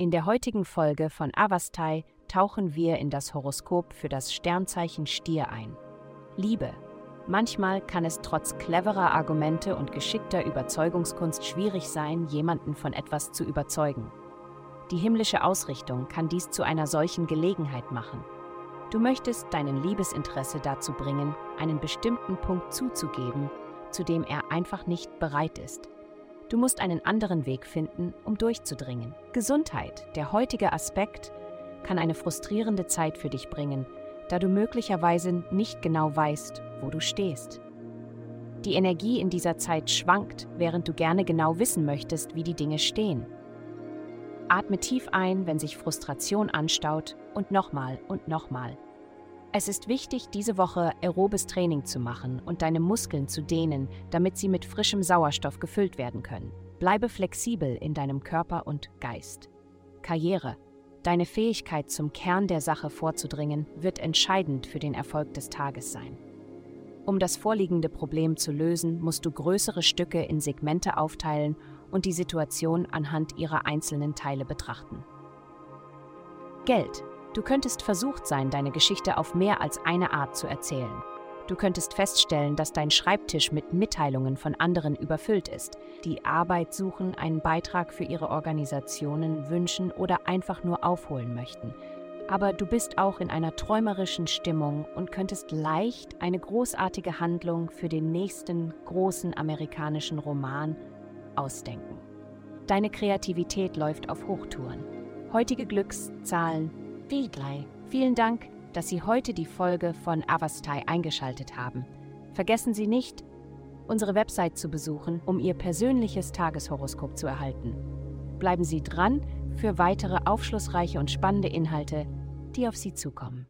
In der heutigen Folge von Avastai tauchen wir in das Horoskop für das Sternzeichen Stier ein. Liebe. Manchmal kann es trotz cleverer Argumente und geschickter Überzeugungskunst schwierig sein, jemanden von etwas zu überzeugen. Die himmlische Ausrichtung kann dies zu einer solchen Gelegenheit machen. Du möchtest deinen Liebesinteresse dazu bringen, einen bestimmten Punkt zuzugeben, zu dem er einfach nicht bereit ist. Du musst einen anderen Weg finden, um durchzudringen. Gesundheit, der heutige Aspekt, kann eine frustrierende Zeit für dich bringen, da du möglicherweise nicht genau weißt, wo du stehst. Die Energie in dieser Zeit schwankt, während du gerne genau wissen möchtest, wie die Dinge stehen. Atme tief ein, wenn sich Frustration anstaut und nochmal und nochmal. Es ist wichtig, diese Woche aerobes Training zu machen und deine Muskeln zu dehnen, damit sie mit frischem Sauerstoff gefüllt werden können. Bleibe flexibel in deinem Körper und Geist. Karriere. Deine Fähigkeit, zum Kern der Sache vorzudringen, wird entscheidend für den Erfolg des Tages sein. Um das vorliegende Problem zu lösen, musst du größere Stücke in Segmente aufteilen und die Situation anhand ihrer einzelnen Teile betrachten. Geld. Du könntest versucht sein, deine Geschichte auf mehr als eine Art zu erzählen. Du könntest feststellen, dass dein Schreibtisch mit Mitteilungen von anderen überfüllt ist, die Arbeit suchen, einen Beitrag für ihre Organisationen wünschen oder einfach nur aufholen möchten. Aber du bist auch in einer träumerischen Stimmung und könntest leicht eine großartige Handlung für den nächsten großen amerikanischen Roman ausdenken. Deine Kreativität läuft auf Hochtouren. Heutige Glückszahlen Viglai. Vielen Dank, dass Sie heute die Folge von Avastai eingeschaltet haben. Vergessen Sie nicht, unsere Website zu besuchen, um Ihr persönliches Tageshoroskop zu erhalten. Bleiben Sie dran für weitere aufschlussreiche und spannende Inhalte, die auf Sie zukommen.